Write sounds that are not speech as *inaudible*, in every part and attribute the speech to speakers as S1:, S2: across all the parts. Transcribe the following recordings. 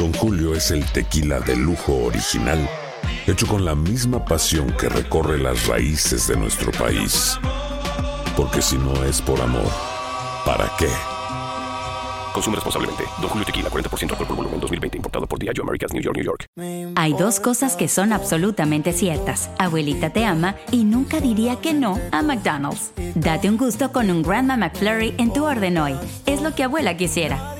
S1: Don Julio es el tequila de lujo original, hecho con la misma pasión que recorre las raíces de nuestro país. Porque si no es por amor, ¿para qué?
S2: Consume responsablemente. Don Julio Tequila, 40% alcohol por volumen, 2020. Importado por Diageo Americas, New York, New York.
S3: Hay dos cosas que son absolutamente ciertas. Abuelita te ama y nunca diría que no a McDonald's. Date un gusto con un Grandma McFlurry en tu orden hoy. Es lo que abuela quisiera.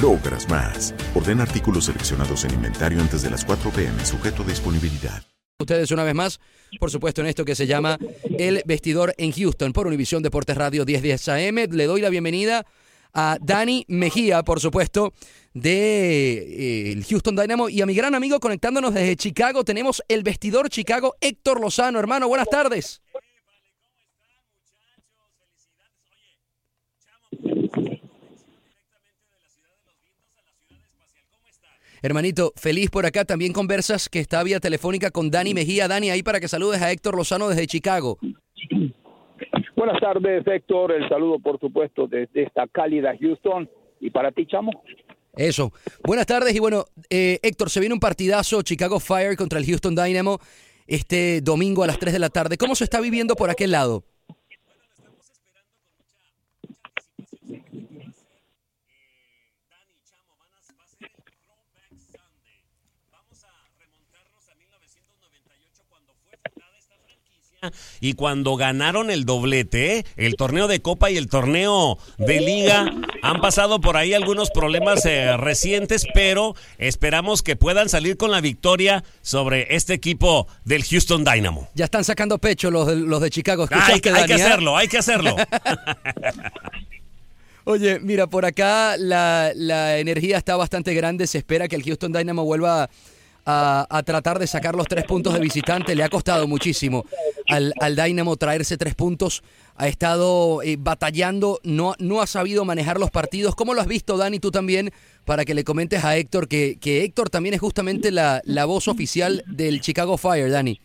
S4: logras más. Orden artículos seleccionados en inventario antes de las 4 pm, sujeto a disponibilidad.
S5: Ustedes una vez más, por supuesto, en esto que se llama El Vestidor en Houston por Univisión Deportes Radio 1010 AM. Le doy la bienvenida a Dani Mejía, por supuesto, de eh, el Houston Dynamo y a mi gran amigo conectándonos desde Chicago. Tenemos el vestidor Chicago, Héctor Lozano. Hermano, buenas tardes. Hermanito, feliz por acá. También conversas que está vía telefónica con Dani Mejía. Dani, ahí para que saludes a Héctor Lozano desde Chicago.
S6: Buenas tardes, Héctor. El saludo, por supuesto, desde esta cálida Houston. Y para ti, chamo.
S5: Eso. Buenas tardes y bueno, eh, Héctor, se viene un partidazo Chicago Fire contra el Houston Dynamo este domingo a las 3 de la tarde. ¿Cómo se está viviendo por aquel lado?
S7: Y cuando ganaron el doblete, el torneo de Copa y el torneo de Liga, han pasado por ahí algunos problemas eh, recientes, pero esperamos que puedan salir con la victoria sobre este equipo del Houston Dynamo.
S5: Ya están sacando pecho los de, los de Chicago.
S7: hay, que hacerlo, hay que hacerlo. *laughs*
S5: Oye, mira, por acá la, la energía está bastante grande. Se espera que el Houston Dynamo vuelva a, tratar de sacar los tres puntos de visitante. Le ha costado muchísimo al, al Dynamo traerse tres puntos. Ha estado eh, batallando, no, no ha sabido manejar los partidos. ¿Cómo lo has visto, Dani, tú también? Para que le comentes a Héctor, que, que Héctor también es justamente la, la voz oficial del Chicago Fire, Dani.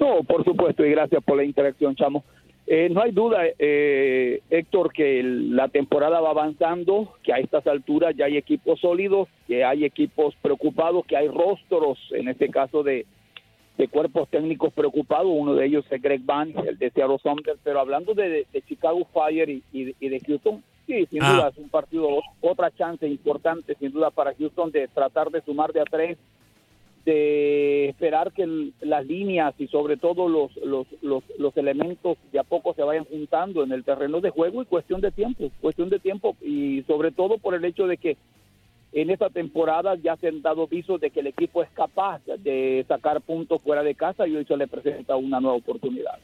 S6: No, por supuesto, y gracias por la interacción, Chamo. Eh, no hay duda, eh, Héctor, que la temporada va avanzando, que a estas alturas ya hay equipos sólidos, que hay equipos preocupados, que hay rostros, en este caso de, cuerpos técnicos preocupados. Uno de ellos es Greg Van, el de Seattle Sounders, pero hablando de, Chicago Fire y, de Houston, sí, sin ah. duda es un partido, otra chance importante, sin duda, para Houston de tratar de sumar de a tres de esperar que las líneas y sobre todo los, los, los, los, elementos de a poco se vayan juntando en el terreno de juego y cuestión de tiempo, cuestión de tiempo y sobre todo por el hecho de que en esta temporada ya se han dado visos de que el equipo es capaz de sacar puntos fuera de casa y hoy se le presenta una nueva oportunidad.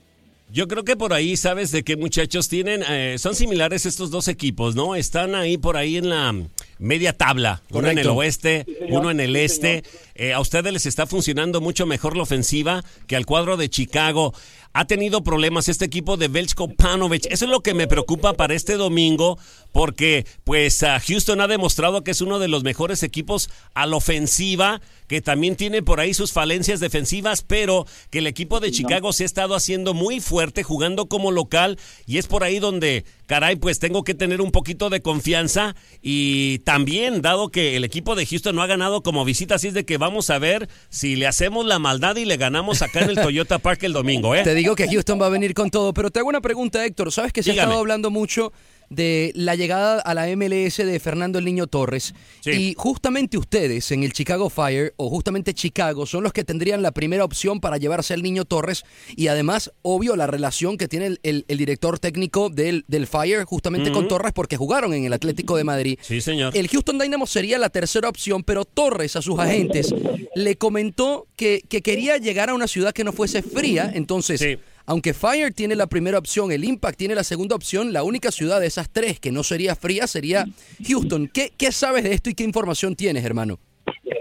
S7: Yo creo que por ahí, ¿sabes de qué muchachos tienen? Eh, son similares estos dos equipos, ¿no? Están ahí por ahí en la media tabla, uno en el oeste, uno en el este. Eh, a ustedes les está funcionando mucho mejor la ofensiva que al cuadro de Chicago. Ha tenido problemas este equipo de Belchko Panovich. Eso es lo que me preocupa para este domingo, porque pues Houston ha demostrado que es uno de los mejores equipos a la ofensiva, que también tiene por ahí sus falencias defensivas, pero que el equipo de Chicago se ha estado haciendo muy fuerte, jugando como local, y es por ahí donde, caray, pues tengo que tener un poquito de confianza y también, dado que el equipo de Houston no ha ganado como visita, así es de que vamos a ver si le hacemos la maldad y le ganamos acá en el *laughs* Toyota Park el domingo, ¿eh?
S5: Te digo que Houston va a venir con todo, pero te hago una pregunta, Héctor. ¿Sabes que se ha estado hablando mucho de la llegada a la MLS de Fernando el Niño Torres.
S7: Sí.
S5: Y justamente ustedes en el Chicago Fire, o justamente Chicago, son los que tendrían la primera opción para llevarse al Niño Torres. Y además, obvio, la relación que tiene el, el- el director técnico del, del Fire justamente con Torres, porque jugaron en el Atlético de Madrid.
S7: Sí, señor.
S5: El Houston Dynamo sería la tercera opción, pero Torres a sus agentes le comentó que, que quería llegar a una ciudad que no fuese fría. Entonces,
S7: Sí.
S5: Aunque Fire tiene la primera opción, el Impact tiene la segunda opción, la única ciudad de esas tres que no sería fría sería Houston. ¿Qué, sabes de esto y qué información tienes, hermano?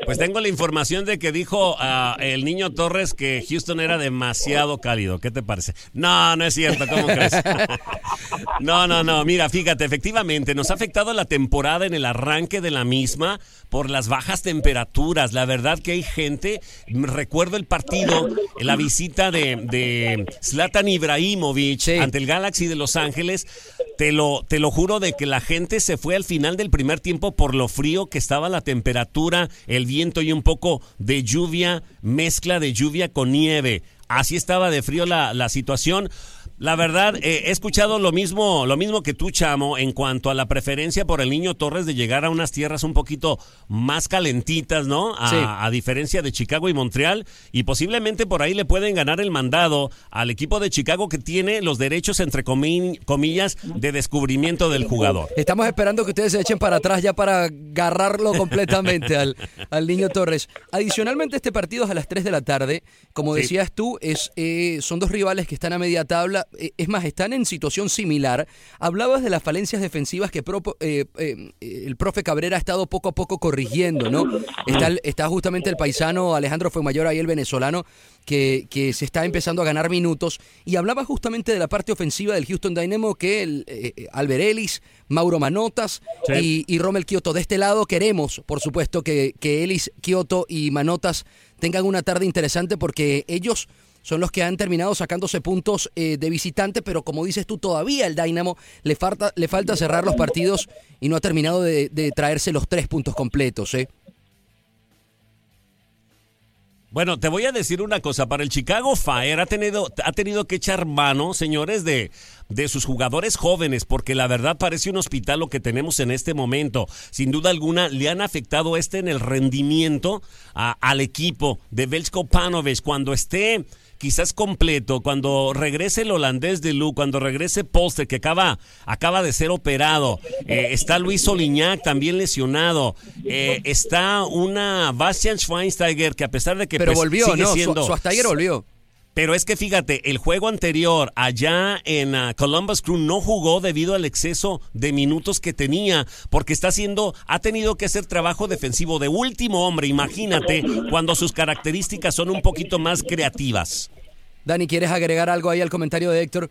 S7: Pues tengo la información de que dijo ah, el niño Torres que Houston era demasiado cálido. ¿Qué te parece? No, no es cierto. ¿Cómo crees? *laughs* No, no, no. Mira, fíjate, efectivamente nos ha afectado la temporada en el arranque de la misma por las bajas temperaturas. La verdad que hay gente. Recuerdo el partido, la visita de, de Zlatan Ibrahimovic
S5: Sí.
S7: ante el Galaxy de Los Ángeles. Te lo, te lo juro de que la gente se fue al final del primer tiempo por lo frío que estaba la temperatura, el viento y un poco de lluvia, mezcla de lluvia con nieve. Así estaba de frío la, la situación. La verdad, eh, he escuchado lo mismo, lo mismo que tú, Chamo, en cuanto a la preferencia por el niño Torres de llegar a unas tierras un poquito más calentitas, ¿no? A,
S5: Sí.
S7: a diferencia de Chicago y Montreal. Y posiblemente por ahí le pueden ganar el mandado al equipo de Chicago que tiene los derechos, entre comi- comillas, de descubrimiento del jugador.
S5: Estamos esperando que ustedes se echen para atrás ya para agarrarlo completamente al, al niño Torres. Adicionalmente, este partido es a las 3 de la tarde. Como
S7: Sí.
S5: decías tú, es, eh, son dos rivales que están a media tabla. Eh, es más, están en situación similar. Hablabas de las falencias defensivas que propo- eh, eh, el profe Cabrera ha estado poco a poco corrigiendo, ¿no? Está, justamente el paisano Alejandro Fuemayor ahí, el venezolano, que, que se está empezando a ganar minutos. Y hablaba justamente de la parte ofensiva del Houston Dynamo, que el, eh, eh, Albert Ellis, Mauro Manotas
S7: Sí.
S5: y, y Rommel Kioto. De este lado queremos, por supuesto, que, que Ellis, Kioto y Manotas tengan una tarde interesante porque ellos son los que han terminado sacándose puntos eh, de visitante, pero como dices tú, todavía el Dynamo le falta, le falta cerrar los partidos y no ha terminado de, traerse los tres puntos completos. ¿eh?
S7: Bueno, te voy a decir una cosa. Para el Chicago Fire ha tenido, ha tenido que echar mano, señores, de, de sus jugadores jóvenes, porque la verdad parece un hospital lo que tenemos en este momento. Sin duda alguna, le han afectado este en el rendimiento al equipo de Velsko Panovic cuando esté quizás completo, cuando regrese el holandés de Lu, cuando regrese Polster, que acaba, acaba de ser operado, eh, está Luis Oliñac también lesionado, eh, está una Bastian Schweinsteiger que a pesar de que
S5: Pero
S7: pues,
S5: volvió,
S7: sigue
S5: ¿no? Su-
S7: siendo-
S5: Schweinsteiger volvió.
S7: Pero es que fíjate, el juego anterior allá en ah, Columbus Crew no jugó debido al exceso de minutos que tenía, porque está haciendo, ha tenido que hacer trabajo defensivo de último hombre, imagínate, cuando sus características son un poquito más creativas.
S5: Dani, ¿quieres agregar algo ahí al comentario de Héctor?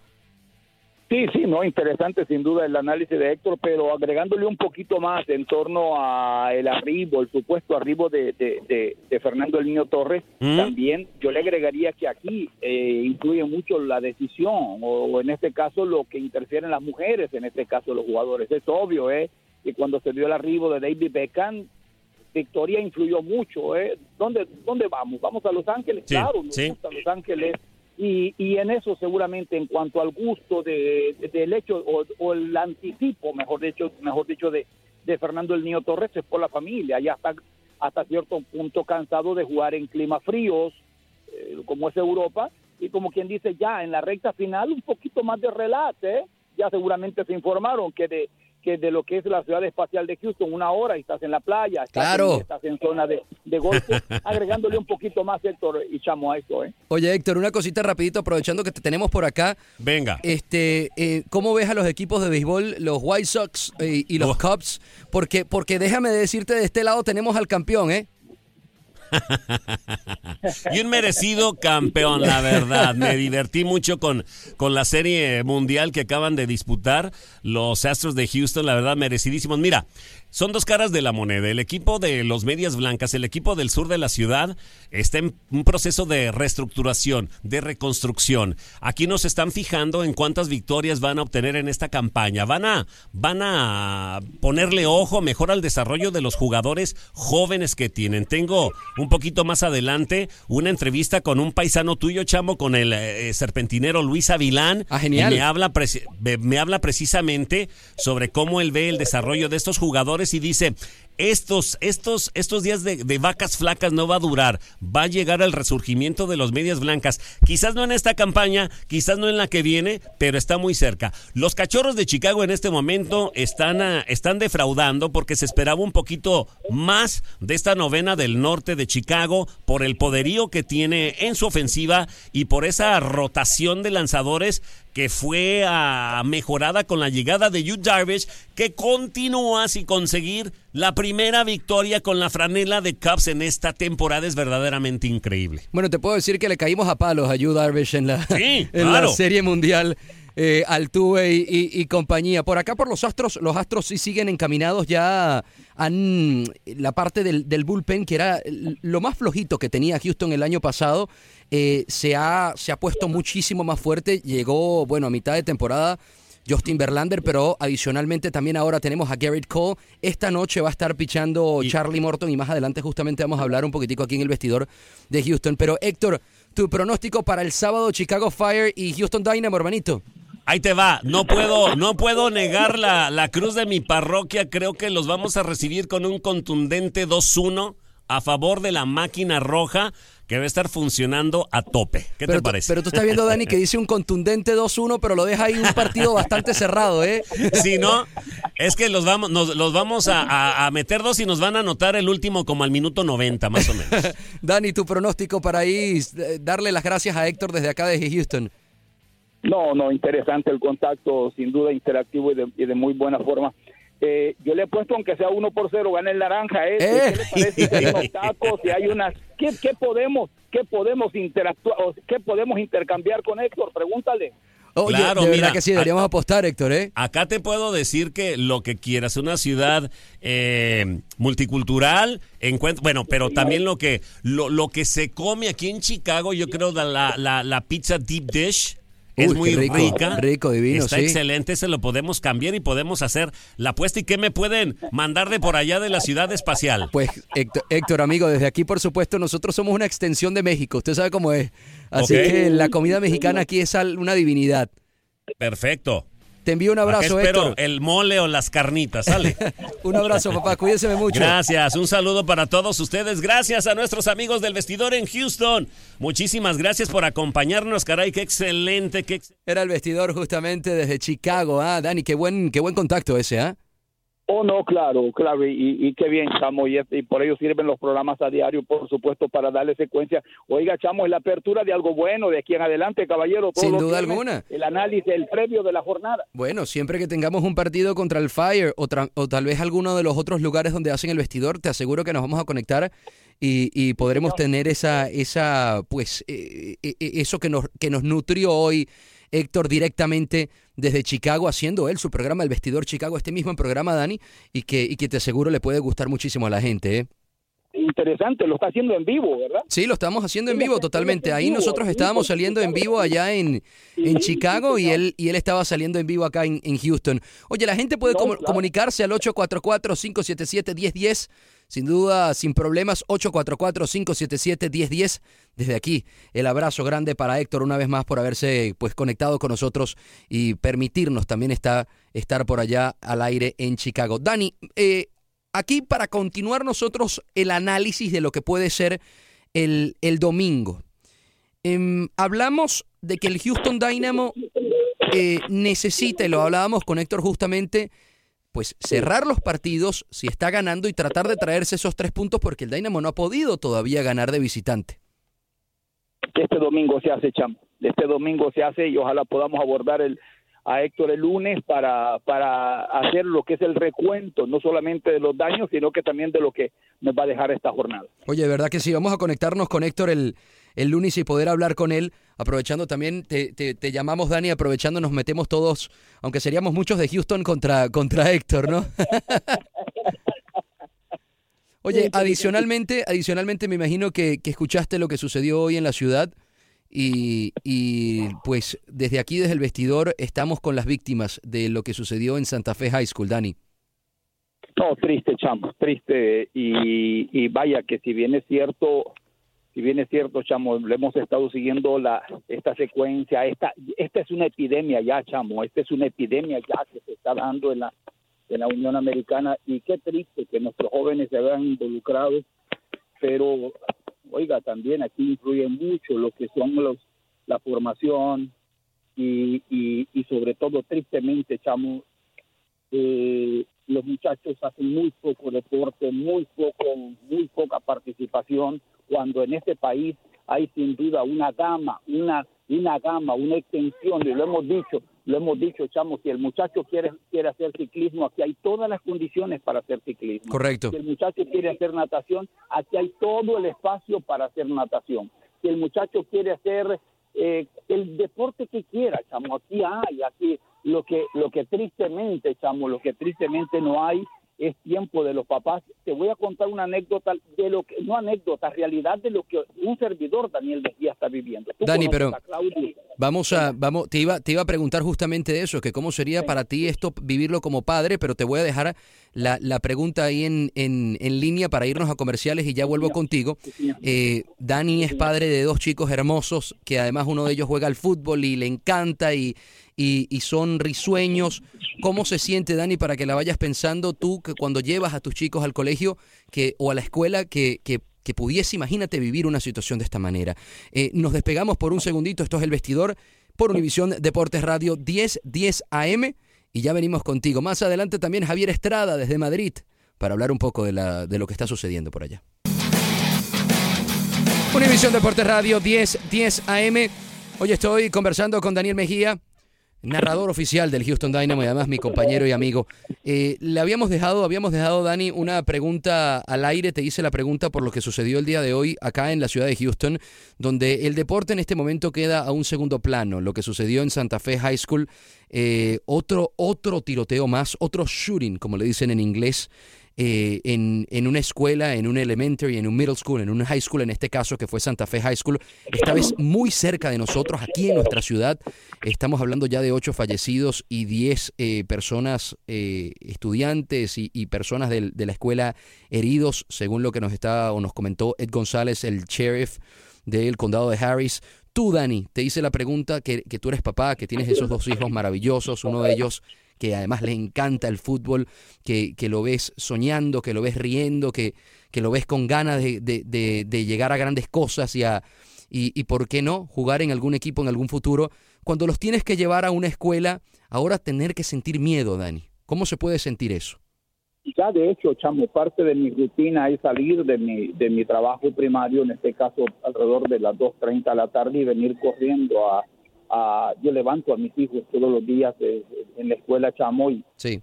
S6: Sí, sí, no, interesante sin duda el análisis de Héctor, pero agregándole un poquito más en torno a el arribo, el supuesto arribo de, de, de- de Fernando el Niño Torres,
S7: ¿Mm?
S6: también yo le agregaría que aquí eh, influye mucho la decisión, o, o en este caso lo que interfieren las mujeres, en este caso los jugadores. Es obvio, ¿eh? Que cuando se dio el arribo de David Beckham, Victoria influyó mucho, ¿eh? ¿Dónde, ¿Dónde vamos? ¿Vamos a Los Ángeles?
S7: Sí,
S6: claro, nos
S7: sí.
S6: gusta Los Ángeles. Y, y en eso seguramente en cuanto al gusto de, de- del hecho o, el anticipo, mejor dicho, mejor dicho de, de Fernando el Niño Torres es por la familia, ya está hasta cierto punto cansado de jugar en climas fríos eh, como es Europa y como quien dice ya en la recta final un poquito más de relax, ¿eh? ya seguramente se informaron que de que de lo que es la ciudad espacial de Houston, una hora y estás en la playa, estás,
S5: Claro.
S6: en, estás en zona de, de golfo, *laughs* agregándole un poquito más Héctor y Chamo a esto, ¿eh?
S5: Oye, Héctor, una cosita rapidito, aprovechando que te tenemos por acá.
S7: Venga.
S5: Este, eh, ¿cómo ves a los equipos de béisbol, los White Sox eh, y los
S7: Oh.
S5: Cubs? Porque, porque déjame decirte, de este lado tenemos al campeón, ¿eh? *laughs*
S7: Y un merecido campeón, la verdad. Me divertí mucho con, con la serie mundial que acaban de disputar los Astros de Houston, la verdad, merecidísimos. Mira, son dos caras de la moneda. El equipo de los Medias Blancas, el equipo del sur de la ciudad, está en un proceso de reestructuración, de reconstrucción. Aquí nos están fijando en cuántas victorias van a obtener en esta campaña. Van a, van a ponerle ojo mejor al desarrollo de los jugadores jóvenes que tienen. Tengo un poquito más adelante una entrevista con un paisano tuyo, chamo, con el eh, serpentinero Luis Avilán.
S5: Ah, genial.
S7: Y me habla, me habla precisamente sobre cómo él ve el desarrollo de estos jugadores y dice, estos, estos, estos días de, vacas flacas no va a durar, va a llegar el resurgimiento de los medias blancas. Quizás no en esta campaña, quizás no en la que viene, pero está muy cerca. Los cachorros de Chicago en este momento están, ah, están defraudando porque se esperaba un poquito más de esta novena del norte de Chicago por el poderío que tiene en su ofensiva y por esa rotación de lanzadores que fue ah, mejorada con la llegada de Yu Darvish, que continúa sin conseguir la primera victoria con la franela de Cubs en esta temporada. Es verdaderamente increíble.
S5: Bueno, te puedo decir que le caímos a palos a Yu Darvish en la,
S7: Sí, *laughs*
S5: en la. Serie Mundial. Eh, Altuve y, y- y compañía. Por acá, por los Astros, los Astros sí siguen encaminados ya a la parte del, del bullpen, que era lo más flojito que tenía Houston el año pasado. eh, se, ha, se ha puesto muchísimo más fuerte. Llegó, bueno, a mitad de temporada Justin Verlander, pero adicionalmente también ahora tenemos a Garrett Cole. Esta noche va a estar pichando Charlie Morton y más adelante justamente vamos a hablar un poquitico aquí en el vestidor de Houston. Pero Héctor, tu pronóstico para el sábado Chicago Fire y Houston Dynamo, hermanito.
S7: Ahí te va, no puedo, no puedo negar la, la cruz de mi parroquia. Creo que los vamos a recibir con un contundente 2-1 a favor de la máquina roja que va a estar funcionando a tope. ¿Qué
S5: pero
S7: te
S5: tú-
S7: parece?
S5: pero tú estás viendo, Dani, que dice un contundente 2-1, pero lo deja ahí un partido bastante cerrado, ¿eh? *laughs*
S7: Si no, es que los vamos, nos, los vamos a, a- a meter dos y nos van a anotar el último como al minuto 90, más o menos. *laughs*
S5: Dani, tu pronóstico para ahí, eh, darle las gracias a Héctor desde acá desde Houston.
S6: No, no, interesante el contacto, sin duda interactivo y de, y de muy buena forma. Eh, yo le he puesto, aunque sea uno por cero, gana el naranja. ¿eh?
S5: Eh.
S6: ¿Qué le parece si hay unos tacos, si hay unas... ¿Qué, qué podemos qué podemos interactuar, o qué podemos intercambiar con Héctor? Pregúntale.
S5: Oye,
S7: Claro,
S5: de
S7: mira,
S5: que sí, deberíamos apostar, Héctor, ¿eh?
S7: Acá te puedo decir que lo que quieras, una ciudad eh, multicultural, encuent- bueno, pero también lo que lo, lo que se come aquí en Chicago, yo creo la, la, la pizza deep dish es
S5: Uy,
S7: muy
S5: rico,
S7: rica,
S5: rico, divino,
S7: está
S5: sí.
S7: excelente, se lo podemos cambiar y podemos hacer la apuesta y qué me pueden mandar de por allá de la ciudad espacial.
S5: Pues Héctor, Héctor, amigo, desde aquí, por supuesto, nosotros somos una extensión de México. Usted sabe cómo es. Así que la comida mexicana aquí es una divinidad.
S7: Perfecto.
S5: Te envío un abrazo,
S7: espero
S5: Héctor.
S7: el mole o las carnitas, sale. *laughs*
S5: Un abrazo, papá. Cuídese mucho.
S7: Gracias, un saludo para todos ustedes. Gracias a nuestros amigos del vestidor en Houston. Muchísimas gracias por acompañarnos, caray, qué excelente, qué ex-
S5: Era el vestidor justamente desde Chicago. Ah, Dani, qué buen, qué buen contacto ese, ¿ah?
S6: Oh, no, claro, claro, y, y qué bien, Chamo, y, y por ello sirven los programas a diario, por supuesto, para darle secuencia. Oiga, Chamo, es la apertura de algo bueno de aquí en adelante, caballero.
S5: Sin duda alguna.
S6: El análisis, el previo de la jornada.
S5: Bueno, siempre que tengamos un partido contra el Fire o, tra- o tal vez alguno de los otros lugares donde hacen el vestidor, te aseguro que nos vamos a conectar y, y podremos tener esa, esa, pues, eh, eh, eh, eso que nos, que nos nutrió hoy Héctor directamente desde Chicago, haciendo él su programa El Vestidor Chicago, este mismo programa, Dani, y que, y que te aseguro le puede gustar muchísimo a la gente, ¿eh?
S6: Interesante, lo está haciendo en vivo, ¿verdad?
S5: Sí, lo estamos haciendo en vivo totalmente. Ahí nosotros estábamos saliendo en vivo allá en, en Chicago y él, y él estaba saliendo en vivo acá en, en Houston. Oye, la gente puede
S6: claro.
S5: comunicarse al 844-577-1010. Sin duda, sin problemas, 844-577-1010. Desde aquí, el abrazo grande para Héctor una vez más por haberse pues conectado con nosotros y permitirnos también estar, estar por allá al aire en Chicago. Dani, eh, aquí para continuar nosotros el análisis de lo que puede ser el, el domingo. Em, hablamos de que el Houston Dynamo eh, necesita, y lo hablábamos con Héctor justamente, pues cerrar los partidos si está ganando y tratar de traerse esos tres puntos porque el Dynamo no ha podido todavía ganar de visitante.
S6: Este domingo se hace, Chamo. Este domingo se hace y ojalá podamos abordar el, a Héctor el lunes para, para hacer lo que es el recuento, no solamente de los daños, sino que también de lo que nos va a dejar esta jornada.
S5: Oye, de verdad que sí, vamos a conectarnos con Héctor el, el lunes y poder hablar con él, aprovechando también, te, te- te llamamos Dani, aprovechando nos metemos todos, aunque seríamos muchos de Houston contra, contra Héctor, ¿no? *laughs* Oye, adicionalmente, adicionalmente me imagino que, que escuchaste lo que sucedió hoy en la ciudad y, y pues desde aquí, desde el vestidor, estamos con las víctimas de lo que sucedió en Santa Fe High School, Dani.
S6: No, triste, chamo, triste. Y, y vaya que si bien es cierto, si bien es cierto, chamo, le hemos estado siguiendo la esta secuencia, esta esta es una epidemia ya, chamo, esta es una epidemia ya que se está dando en la en la Unión Americana y qué triste que nuestros jóvenes se vean involucrados, pero oiga, también aquí influye mucho lo que son los la formación y, y, y sobre todo tristemente, chamo, eh, los muchachos hacen muy poco deporte, muy poco, muy poca participación, cuando en este país hay sin duda una gama, una, una gama, una extensión, y lo hemos dicho, lo hemos dicho, chamo, si el muchacho quiere, quiere hacer ciclismo, aquí hay todas las condiciones para hacer ciclismo.
S5: Correcto.
S6: Si el muchacho quiere hacer natación, aquí hay todo el espacio para hacer natación. Si el muchacho quiere hacer eh, el deporte que quiera, chamo, aquí hay, aquí lo que lo que tristemente, chamo, lo que tristemente no hay es tiempo de los papás. Te voy a contar una anécdota de lo que no anécdota, realidad de lo que un servidor Daniel Mejía está viviendo. Tú
S5: Dani, pero
S6: a.
S5: Vamos a, vamos, te iba, te iba a preguntar justamente de eso, que cómo sería para ti esto vivirlo como padre, pero te voy a dejar la, la pregunta ahí en, en, en línea para irnos a comerciales y ya vuelvo contigo. Eh, Dani es padre de dos chicos hermosos, que además uno de ellos juega al fútbol y le encanta y, y, son risueños. ¿Cómo se siente, Dani, para que la vayas pensando tú que cuando llevas a tus chicos al colegio que, o a la escuela que, que que pudiese, imagínate, vivir una situación de esta manera. Eh, nos despegamos por un segundito, esto es El Vestidor, por Univisión Deportes Radio 10, 10 AM, y ya venimos contigo. Más adelante también Javier Estrada desde Madrid, para hablar un poco de, la, de lo que está sucediendo por allá. Univisión Deportes Radio 10, 10 AM. Hoy estoy conversando con Daniel Mejía, narrador oficial del Houston Dynamo y además mi compañero y amigo. Eh, le habíamos dejado, habíamos dejado, Dani, una pregunta al aire. Te hice la pregunta por lo que sucedió el día de hoy acá en la ciudad de Houston, donde el deporte en este momento queda a un segundo plano. Lo que sucedió en Santa Fe High School, eh, otro, otro tiroteo más, otro shooting, como le dicen en inglés. Eh, en, en, una escuela, en un elementary, en un middle school, en un high school, en este caso que fue Santa Fe High School, esta vez muy cerca de nosotros, aquí en nuestra ciudad. Estamos hablando ya de ocho fallecidos y diez eh, personas, eh, estudiantes y, personas del, de la escuela heridos, según lo que nos está o nos comentó Ed González, el sheriff del condado de Harris. Tú, Dani, te hice la pregunta que, que tú eres papá, que tienes esos dos hijos maravillosos, uno de ellos que además le encanta el fútbol, que, que lo ves soñando, que lo ves riendo, que, que lo ves con ganas de, de, de, llegar a grandes cosas y, a, y, y, ¿por qué no?, jugar en algún equipo en algún futuro. Cuando los tienes que llevar a una escuela, ahora tener que sentir miedo, Dani. ¿Cómo se puede sentir eso?
S6: Ya de hecho, chamo, parte de mi rutina es salir de mi, de mi trabajo primario, en este caso alrededor de las 2.30 de la tarde y venir corriendo a, Uh, yo levanto a mis hijos todos los días de, en la escuela Chamoy.
S5: Sí.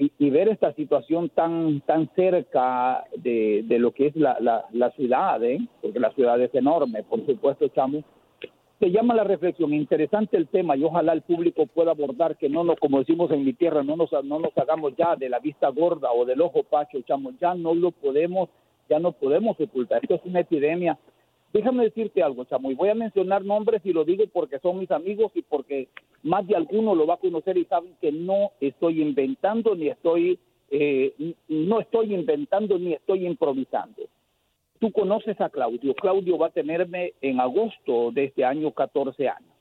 S6: Y, y, ver esta situación tan tan cerca de, de lo que es la, la, la, ciudad, ¿eh? porque la ciudad es enorme, por supuesto, Chamo, te llama la reflexión. Interesante el tema y ojalá el público pueda abordar que no nos, como decimos en mi tierra, no nos, no nos hagamos ya de la vista gorda o del ojo pacho, Chamo, ya no lo podemos, ya no podemos ocultar. Esto es una epidemia Déjame decirte algo, chamo, y voy a mencionar nombres y lo digo porque son mis amigos y porque más de alguno lo va a conocer y saben que no estoy inventando ni estoy, eh, no estoy inventando ni estoy improvisando. Tú conoces a Claudio. Claudio va a tenerme en agosto de este año 14 años.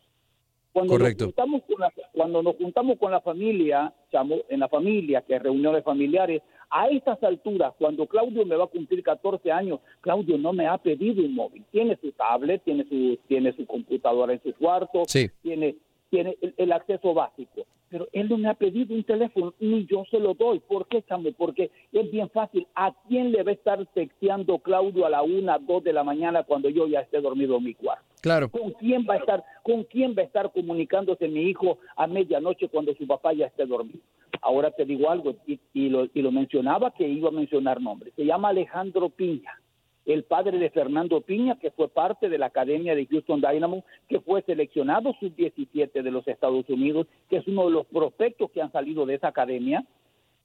S6: Cuando
S5: Correcto.
S6: Nos juntamos con la, cuando nos juntamos con la familia, chamo, en la familia, que es reuniones familiares, a estas alturas, cuando Claudio me va a cumplir 14 años, Claudio no me ha pedido un móvil. Tiene su tablet, tiene su, tiene su computadora en su cuarto,
S5: sí.
S6: tiene, tiene el, el, acceso básico. Pero él no me ha pedido un teléfono, ni yo se lo doy. ¿Por qué, chamo? Porque es bien fácil. ¿A quién le va a estar texteando Claudio a la una, dos de la mañana cuando yo ya esté dormido en mi cuarto?
S5: Claro.
S6: ¿Con quién va a estar, con quién va a estar comunicándose mi hijo a medianoche cuando su papá ya esté dormido? Ahora te digo algo, y, y, lo, y lo mencionaba que iba a mencionar nombres. Se llama Alejandro Piña, el padre de Fernando Piña, que fue parte de la Academia de Houston Dynamo, que fue seleccionado sub-17 de los Estados Unidos, que es uno de los prospectos que han salido de esa academia.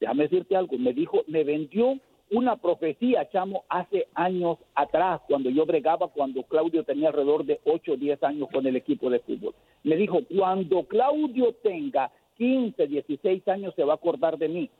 S6: Déjame decirte algo, me dijo, me vendió una profecía, chamo, hace años atrás, cuando yo bregaba, cuando Claudio tenía alrededor de 8 o 10 años con el equipo de fútbol. Me dijo, cuando Claudio tenga 15, 16 años, se va a acordar de mí.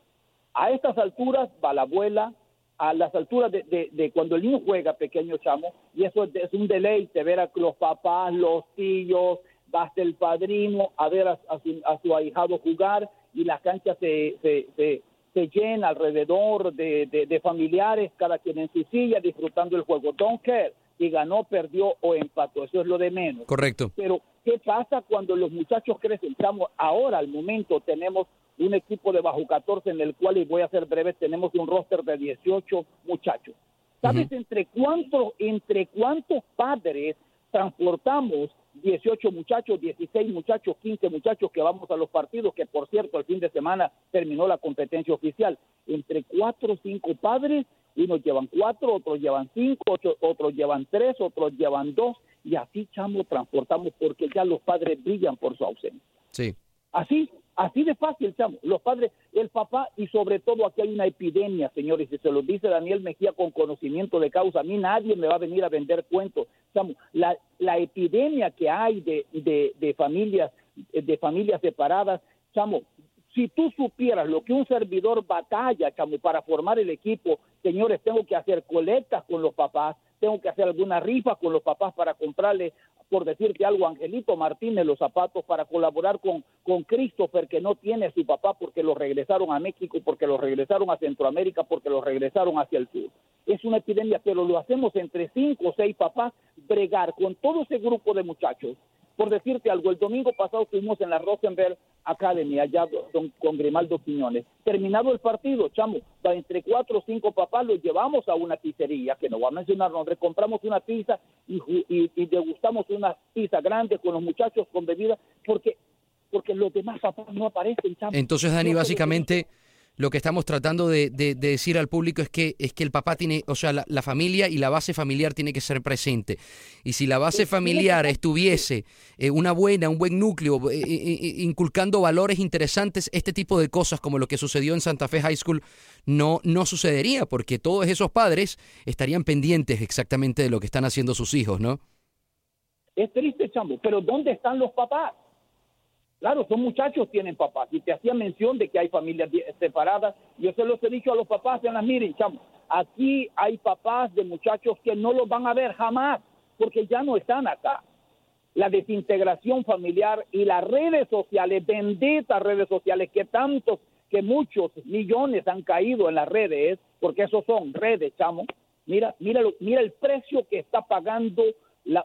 S6: A estas alturas va la abuela, a las alturas de, de, cuando el niño juega, pequeño chamo, y eso es, un deleite ver a los papás, los tíos, hasta el padrino a ver a, su, a su ahijado jugar y la cancha se, se, se llena alrededor de, familiares, cada quien en su silla, disfrutando el juego. Don't care si ganó, perdió o empató, eso es lo de menos.
S5: Correcto.
S6: Pero, ¿qué pasa cuando los muchachos crecen? Estamos, ahora, al momento, tenemos un equipo de bajo 14 en el cual, y voy a ser breve, tenemos un roster de 18 muchachos. ¿Sabes entre cuántos, entre cuántos padres transportamos 18 muchachos, 16 muchachos, 15 muchachos que vamos a los partidos, que por cierto el fin de semana terminó la competencia oficial. Entre cuatro o cinco padres, unos llevan cuatro, otros llevan cinco, otros llevan tres, otros llevan dos, y así, chamo, transportamos porque ya los padres brillan por su ausencia.
S5: Sí.
S6: Así, Así de fácil, chamo. Los padres, el papá y sobre todo aquí hay una epidemia, señores, y se lo dice Daniel Mejía con conocimiento de causa. A mí nadie me va a venir a vender cuentos. Chamo, la, la epidemia que hay de, de, de familias de familias separadas, chamo, si tú supieras lo que un servidor batalla, chamo, para formar el equipo, señores, tengo que hacer colectas con los papás, tengo que hacer alguna rifa con los papás para comprarle por decirte algo, Angelito Martínez los zapatos para colaborar con, con Christopher, que no tiene a su papá porque lo regresaron a México, porque lo regresaron a Centroamérica, porque lo regresaron hacia el sur. Es una epidemia, pero lo hacemos entre cinco o seis papás, bregar con todo ese grupo de muchachos por decirte algo, el domingo pasado estuvimos en la Rosenberg Academy, allá con Grimaldo Quiñones. Terminado el partido, chamo, entre cuatro o cinco papás los llevamos a una pizzería, que no voy a mencionar nombre, compramos una pizza y, y, degustamos una pizza grande con los muchachos con bebida, porque, porque los demás papás no aparecen, chamo.
S5: Entonces, Dani, básicamente lo que estamos tratando de, decir al público es que, es que el papá tiene, o sea, la, familia y la base familiar tiene que ser presente. Y si la base familiar estuviese eh, una buena, un buen núcleo, eh, eh, inculcando valores interesantes, este tipo de cosas como lo que sucedió en Santa Fe High School no, no sucedería, porque todos esos padres estarían pendientes exactamente de lo que están haciendo sus hijos, ¿no?
S6: Es triste, Chambo, pero ¿dónde están los papás? Claro, son muchachos, tienen papás. Y te hacía mención de que hay familias separadas. Yo se los he dicho a los papás las miren, chamo, aquí hay papás de muchachos que no los van a ver jamás, porque ya no están acá. La desintegración familiar y las redes sociales, benditas redes sociales, que tantos, que muchos millones han caído en las redes, porque esos son redes, chamo. Mira, mira, mira el precio que está pagando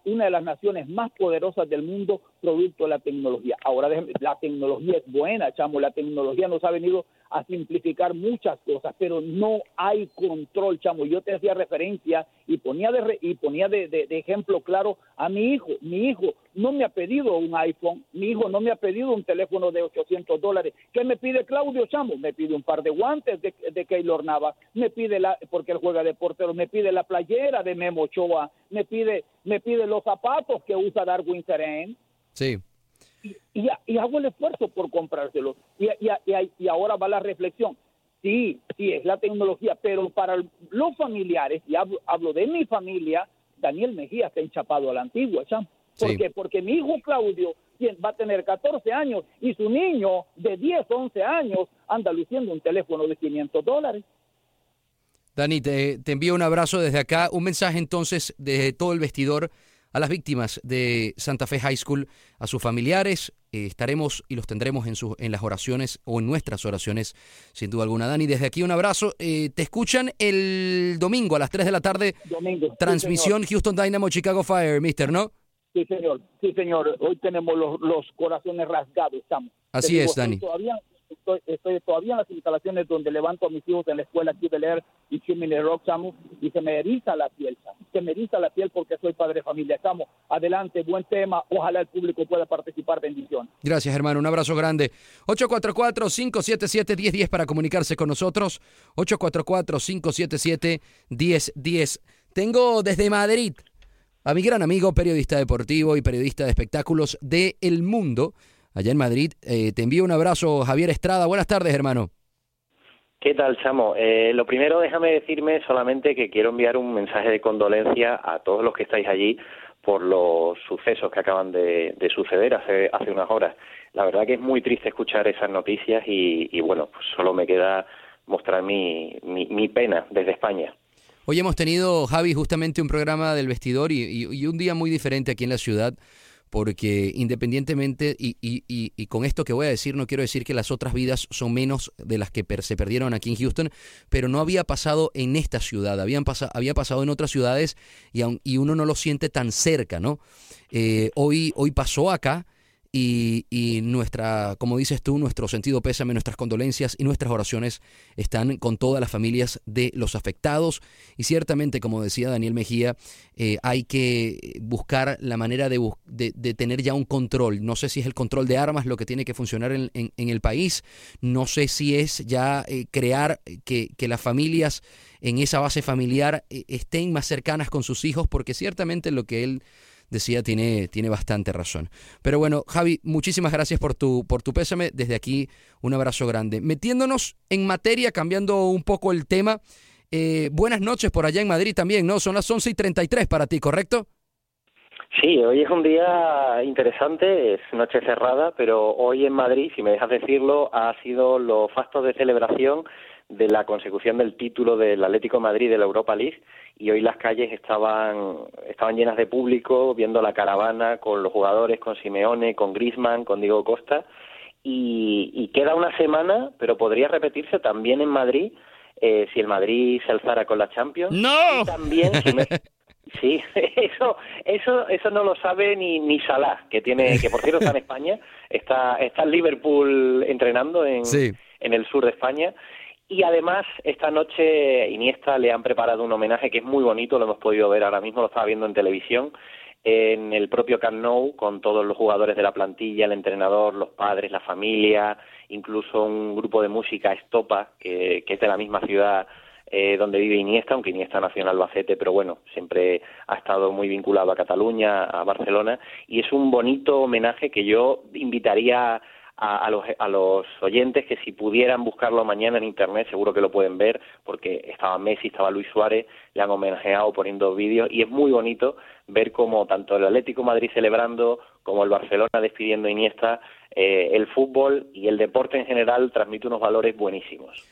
S6: una de las naciones más poderosas del mundo producto de la tecnología. Ahora, la tecnología es buena, chamo, la tecnología nos ha venido a simplificar muchas cosas, pero no hay control, chamo. Yo te hacía referencia y ponía de, y ponía de, de, ejemplo claro a mi hijo. Mi hijo no me ha pedido un iPhone, mi hijo no me ha pedido un teléfono de 800 dólares. ¿Qué me pide Claudio Chamo? Me pide un par de guantes de, de Keylor Nava, me pide la, porque él juega de portero, me pide la playera de Memo Ochoa, me pide, me pide los zapatos que usa Darwin Serén.
S5: Sí
S6: y, hago el esfuerzo por comprárselo. Y, y, ahora va la reflexión. Sí, sí, es la tecnología, pero para los familiares, y hablo, de mi familia, Daniel Mejía está enchapado a la antigua, ¿sabes? ¿Por Porque mi hijo Claudio va a tener 14 años y su niño de 10, 11 años anda luciendo un teléfono de 500 dólares.
S5: Dani, te, te envío un abrazo desde acá. Un mensaje entonces de todo el vestidor a las víctimas de Santa Fe High School, a sus familiares. Eh, estaremos y los tendremos en, en las oraciones o en nuestras oraciones, sin duda alguna. Dani, desde aquí un abrazo. Eh, te escuchan el domingo a las 3 de la tarde.
S6: Domingo.
S5: Transmisión Houston Dynamo Chicago Fire, mister, ¿no?
S6: Sí, señor. Sí, señor. Hoy tenemos los, los corazones rasgados, estamos.
S5: Así es, Dani.
S6: Todavía estoy, todavía en las instalaciones donde levanto a mis hijos en la escuela aquí de y Chimney Rock, chamo, y se me eriza la piel, se me eriza la piel porque soy padre de familia, chamo. Adelante, buen tema, ojalá el público pueda participar, bendición.
S5: Gracias, hermano, un abrazo grande. 844-577-1010 para comunicarse con nosotros, 844-577-1010. Tengo desde Madrid a mi gran amigo, periodista deportivo y periodista de espectáculos de El Mundo, allá en Madrid. Eh, te envío un abrazo, Javier Estrada. Buenas tardes, hermano.
S8: ¿Qué tal, Chamo? Eh, lo primero, déjame decirme solamente que quiero enviar un mensaje de condolencia a todos los que estáis allí por los sucesos que acaban de, suceder hace, hace unas horas. La verdad que es muy triste escuchar esas noticias y, bueno, pues solo me queda mostrar mi, mi, pena desde España.
S5: Hoy hemos tenido, Javi, justamente un programa del vestidor y, un día muy diferente aquí en la ciudad porque independientemente, y, y, y, con esto que voy a decir, no quiero decir que las otras vidas son menos de las que se perdieron aquí en Houston, pero no había pasado en esta ciudad, habían había pasado en otras ciudades y, y uno no lo siente tan cerca, ¿no? Eh, hoy, hoy pasó acá y, nuestra, como dices tú, nuestro sentido pésame, nuestras condolencias y nuestras oraciones están con todas las familias de los afectados. Y ciertamente, como decía Daniel Mejía, eh, hay que buscar la manera de, de, tener ya un control. No sé si es el control de armas lo que tiene que funcionar en, en, el país. No sé si es ya eh, crear que, que las familias en esa base familiar eh, estén más cercanas con sus hijos, porque ciertamente lo que él decía, tiene, tiene bastante razón. Pero bueno, Javi, muchísimas gracias por tu, por tu pésame. Desde aquí, un abrazo grande. Metiéndonos en materia, cambiando un poco el tema. Eh, buenas noches por allá en Madrid también, ¿no? Son las 11 y 33 para ti, ¿correcto?
S8: Sí, hoy es un día interesante, es noche cerrada, pero hoy en Madrid, si me dejas decirlo, ha sido los fastos de celebración de la consecución del título del Atlético Madrid de la Europa League y hoy las calles estaban estaban llenas de público viendo la caravana con los jugadores, con Simeone, con Griezmann, con Diego Costa y, queda una semana, pero podría repetirse también en Madrid eh, si el Madrid se alzara con la Champions.
S5: No.
S8: también *laughs* Sí, *laughs* eso, eso, eso no lo sabe ni, ni Salah, que tiene, que por cierto está en España, está, está en Liverpool entrenando en, en el sur de España y además, esta noche Iniesta le han preparado un homenaje que es muy bonito, lo hemos podido ver ahora mismo, lo estaba viendo en televisión, en el propio Camp con todos los jugadores de la plantilla, el entrenador, los padres, la familia, incluso un grupo de música, Estopa, que, es de la misma ciudad eh, donde vive Iniesta, aunque Iniesta nació en Albacete, pero bueno, siempre ha estado muy vinculado a Cataluña, a Barcelona, y es un bonito homenaje que yo invitaría a, los, a los oyentes que si pudieran buscarlo mañana en internet seguro que lo pueden ver porque estaba Messi, estaba Luis Suárez, le han homenajeado poniendo vídeos y es muy bonito ver cómo tanto el Atlético Madrid celebrando como el Barcelona despidiendo a Iniesta, eh, el fútbol y el deporte en general transmite unos valores buenísimos.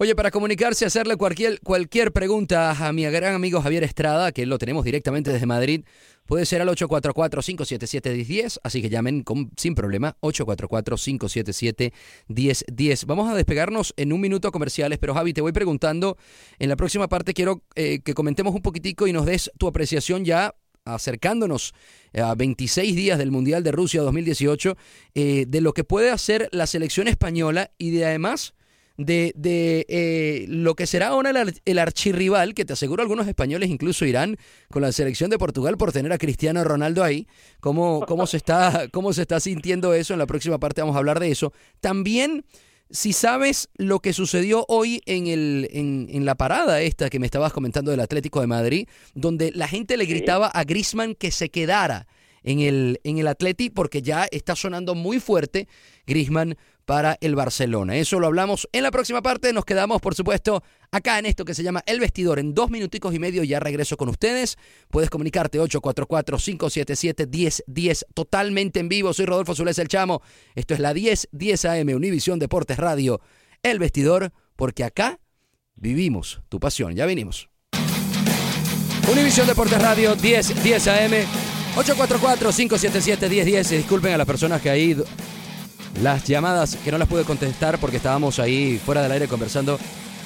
S5: Oye, para comunicarse, hacerle cualquier, cualquier pregunta a mi gran amigo Javier Estrada, que lo tenemos directamente desde Madrid, puede ser al 844-577-1010, así que llamen con, sin problema, 844-577-1010. Vamos a despegarnos en un minuto comerciales, pero Javi, te voy preguntando, en la próxima parte quiero eh, que comentemos un poquitico y nos des tu apreciación ya acercándonos a 26 días del Mundial de Rusia 2018, eh, de lo que puede hacer la selección española y de además de, de eh, lo que será ahora el, archirrival, que te aseguro algunos españoles incluso irán con la selección de Portugal por tener a Cristiano Ronaldo ahí. ¿Cómo, cómo, se, está, *laughs* cómo se está sintiendo eso? En la próxima parte vamos a hablar de eso. También si sabes lo que sucedió hoy en, el, en, en, la parada esta que me estabas comentando del Atlético de Madrid, donde la gente le gritaba a Grisman que se quedara en el, en el Atleti porque ya está sonando muy fuerte Grisman para el Barcelona. Eso lo hablamos en la próxima parte. Nos quedamos, por supuesto, acá en esto que se llama El Vestidor. En dos minuticos y medio ya regreso con ustedes. Puedes comunicarte 844-577-1010 totalmente en vivo. Soy Rodolfo Zulés El Chamo. Esto es la 10, 10 AM, Univisión Deportes Radio. El Vestidor, porque acá vivimos tu pasión. Ya venimos. Univisión Deportes Radio, 10, 10 AM. 844-577-1010. Disculpen a las personas que ahí las llamadas que no las pude contestar porque estábamos ahí fuera del aire conversando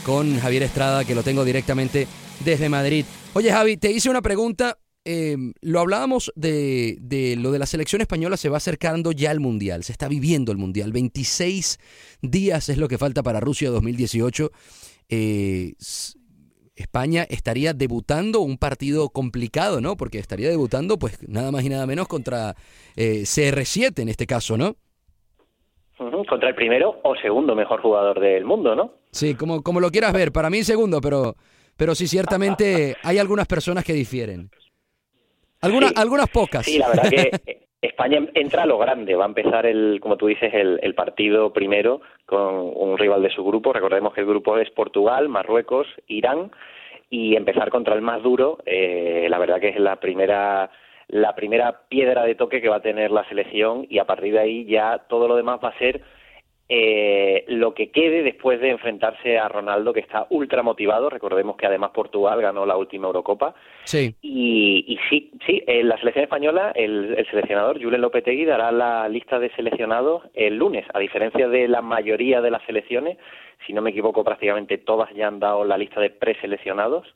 S5: con Javier Estrada, que lo tengo directamente desde Madrid. Oye, Javi, te hice una pregunta. Eh, lo hablábamos de, lo de la selección española, se va acercando ya el Mundial, se está viviendo el Mundial. 26 días es lo que falta para Rusia 2018. Eh, España estaría debutando un partido complicado, ¿no? Porque estaría debutando, pues, nada más y nada menos contra eh, CR7 en este caso, ¿no?
S8: Contra el primero o segundo mejor jugador del mundo, ¿no?
S5: Sí, como, como lo quieras ver, para mí segundo, pero, pero sí, ciertamente *laughs* hay algunas personas que difieren. Algunas, algunas pocas.
S8: Sí, la verdad que *laughs* España entra a lo grande, va a empezar el, como tú dices, el, partido primero con un rival de su grupo. Recordemos que el grupo es Portugal, Marruecos, Irán y empezar contra el más duro. Eh, la verdad que es la primera la primera piedra de toque que va a tener la selección y a partir de ahí ya todo lo demás va a ser eh, lo que quede después de enfrentarse a Ronaldo, que está ultra motivado. Recordemos que además Portugal ganó la última Eurocopa.
S5: Sí.
S8: Y, sí, sí, en la selección española, el, seleccionador Julen Lopetegui dará la lista de seleccionados el lunes, a diferencia de la mayoría de las selecciones. Si no me equivoco, prácticamente todas ya han dado la lista de preseleccionados.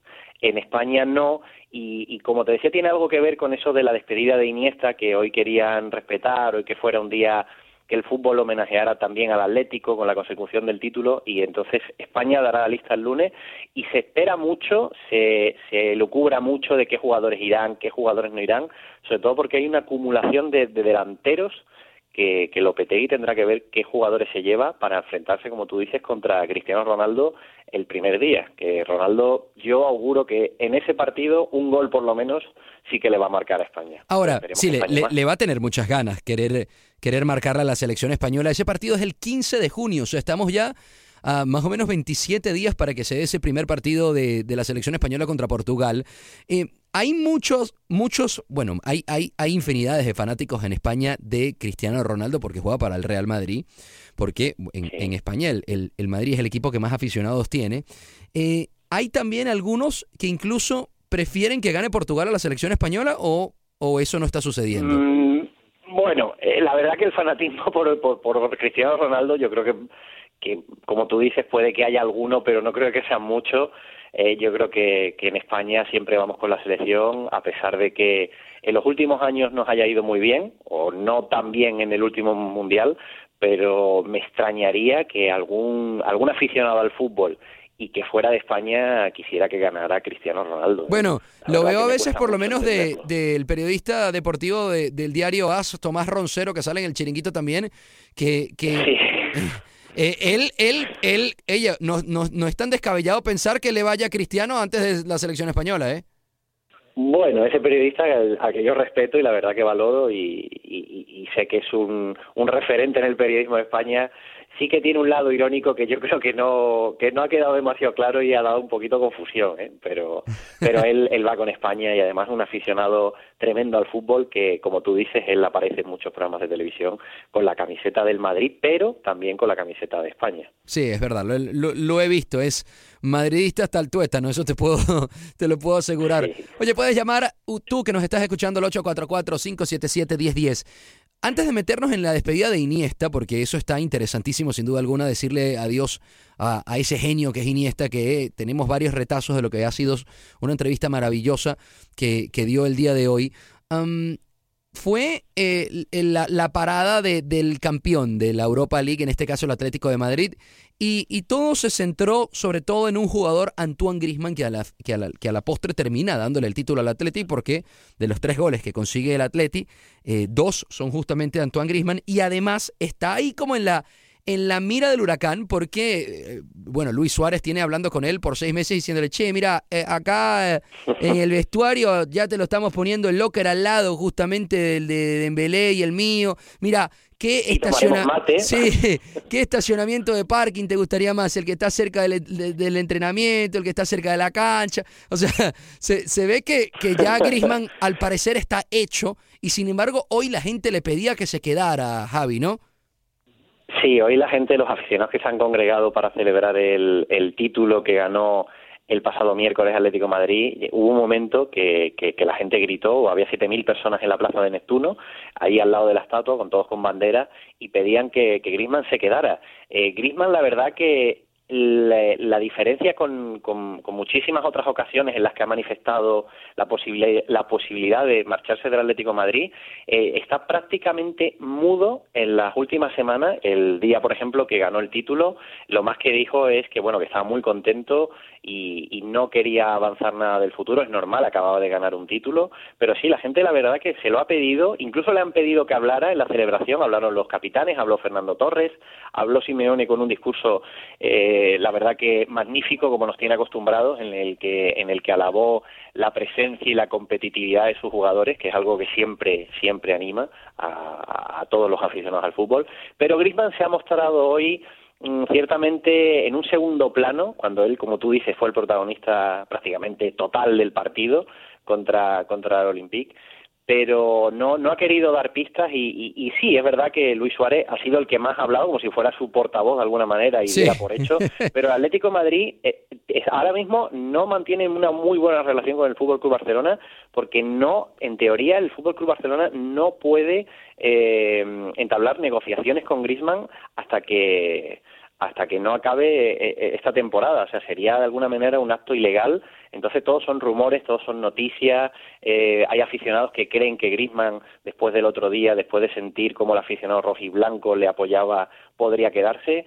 S8: En España no, y, como te decía, tiene algo que ver con eso de la despedida de Iniesta, que hoy querían respetar, hoy que fuera un día que el fútbol homenajeara también al Atlético con la consecución del título y entonces España dará la lista el lunes. Y se espera mucho, se, se lucubra mucho de qué jugadores irán, qué jugadores no irán, sobre todo porque hay una acumulación de, delanteros que, que Lopetegui tendrá que ver qué jugadores se lleva para enfrentarse, como tú dices, contra Cristiano Ronaldo el primer día. Que Ronaldo, yo auguro que en ese partido un gol por lo menos sí que le va a marcar a España.
S5: Ahora, sí, le, va a tener muchas ganas querer, querer marcarla a la selección española. Ese partido es el 15 de junio, o sea, estamos ya a más o menos 27 días para que se dé ese primer partido de, la selección española contra Portugal. Eh, hay muchos, muchos, bueno, hay, hay, hay infinidades de fanáticos en España de Cristiano Ronaldo porque juega para el Real Madrid, porque en, España el, el, Madrid es el equipo que más aficionados tiene. Eh, hay también algunos que incluso prefieren que gane Portugal a la selección española o, o eso no está sucediendo?
S8: Mm, bueno, eh, la verdad que el fanatismo *laughs* por, por, Cristiano Ronaldo yo creo que, que, como tú dices, puede que haya alguno, pero no creo que sean muchos. Eh, yo creo que, que en España siempre vamos con la selección, a pesar de que en los últimos años nos haya ido muy bien, o no tan bien en el último mundial, pero me extrañaría que algún, algún aficionado al fútbol y que fuera de España quisiera que ganara Cristiano Ronaldo.
S5: Bueno, lo veo a veces por lo menos del de, periodista deportivo del diario AS, Tomás Roncero, que sale en el chiringuito también, que... que *laughs* eh, él, él, él, ella, no, no, no es tan descabellado pensar que le vaya a Cristiano antes de la selección española, ¿eh?
S8: Bueno, ese periodista a que yo respeto y la verdad que valoro y, sé que es un, un referente en el periodismo de España sí que tiene un lado irónico que yo *laughs* creo que no que no ha quedado demasiado claro y ha dado un poquito confusión ¿eh? pero *laughs* pero él él va con España y además un aficionado tremendo al fútbol que como tú dices él aparece en muchos programas de televisión con la camiseta del Madrid pero también con la camiseta de España.
S5: Sí es verdad lo, lo, he visto es madridista hasta el tuétano eso te puedo *laughs* te lo puedo asegurar. Oye puedes llamar tú que nos estás escuchando al 844 577 1010 antes de meternos en la despedida de Iniesta, porque eso está interesantísimo sin duda alguna, decirle adiós a, ese genio que es Iniesta, que tenemos varios retazos de lo que ha sido una entrevista maravillosa que, dio el día de hoy fue eh, la, parada del campeón de la Europa League, en este caso el Atlético de Madrid, y, todo se centró sobre todo en un jugador, Antoine Grisman, que a, la, que, a la, que a la postre termina dándole el título al Atleti, porque de los tres goles que consigue el Atleti, eh, dos son justamente de Antoine Grisman, y además está ahí como en la en la mira del huracán porque, eh, bueno, Luis Suárez tiene hablando con él por seis meses diciéndole, che, mira, eh, acá eh, en el vestuario ya te lo estamos poniendo el locker al lado justamente del de Dembélé y el mío. Mira, ¿qué, *laughs* sí, ¿qué estacionamiento de parking te gustaría más? ¿El que está cerca del, entrenamiento, el que está cerca de la cancha? O sea, *laughs* se, se ve que, que ya Grisman al parecer está hecho y sin embargo hoy la gente le pedía que se quedara, Javi, ¿no?
S8: Sí, hoy la gente, los aficionados que se han congregado para celebrar el, el título que ganó el pasado miércoles Atlético Madrid, hubo un momento que, que, la gente gritó, había 7.000 personas en la plaza de Neptuno, ahí al lado de la estatua, con todos con bandera, y pedían que, que Griezmann se quedara. Eh, Griezmann, la verdad que la, diferencia con, con, muchísimas otras ocasiones en las que ha manifestado la, la posibilidad de marcharse del Atlético Madrid eh, está prácticamente mudo en las últimas semanas. El día, por ejemplo, que ganó el título, lo más que dijo es que bueno que estaba muy contento y, y no quería avanzar nada del futuro. Es normal, acababa de ganar un título, pero sí, la gente la verdad que se lo ha pedido. Incluso le han pedido que hablara en la celebración. Hablaron los capitanes, habló Fernando Torres, habló Simeone con un discurso. Eh, eh, la verdad que magnífico como nos tiene acostumbrados, en el que en el que alabó la presencia y la competitividad de sus jugadores, que es algo que siempre siempre anima a, a todos los aficionados al fútbol. Pero Griezmann se ha mostrado hoy mm, ciertamente en un segundo plano, cuando él, como tú dices, fue el protagonista prácticamente total del partido contra, contra el Olympique pero no, no ha querido dar pistas y, y, sí, es verdad que Luis Suárez ha sido el que más ha hablado, como si fuera su portavoz de alguna manera y sí. por hecho, *laughs* pero el Atlético de Madrid eh, ahora mismo no mantiene una muy buena relación con el Fútbol Club Barcelona porque no, en teoría, el Fútbol Club Barcelona no puede eh, entablar negociaciones con Griezmann hasta que hasta que no acabe eh, eh, esta temporada. O sea, sería de alguna manera un acto ilegal. Entonces, todos son rumores, todos son noticias. Eh, hay aficionados que creen que Griezmann, después del otro día, después de sentir cómo el aficionado rojiblanco le apoyaba, podría quedarse.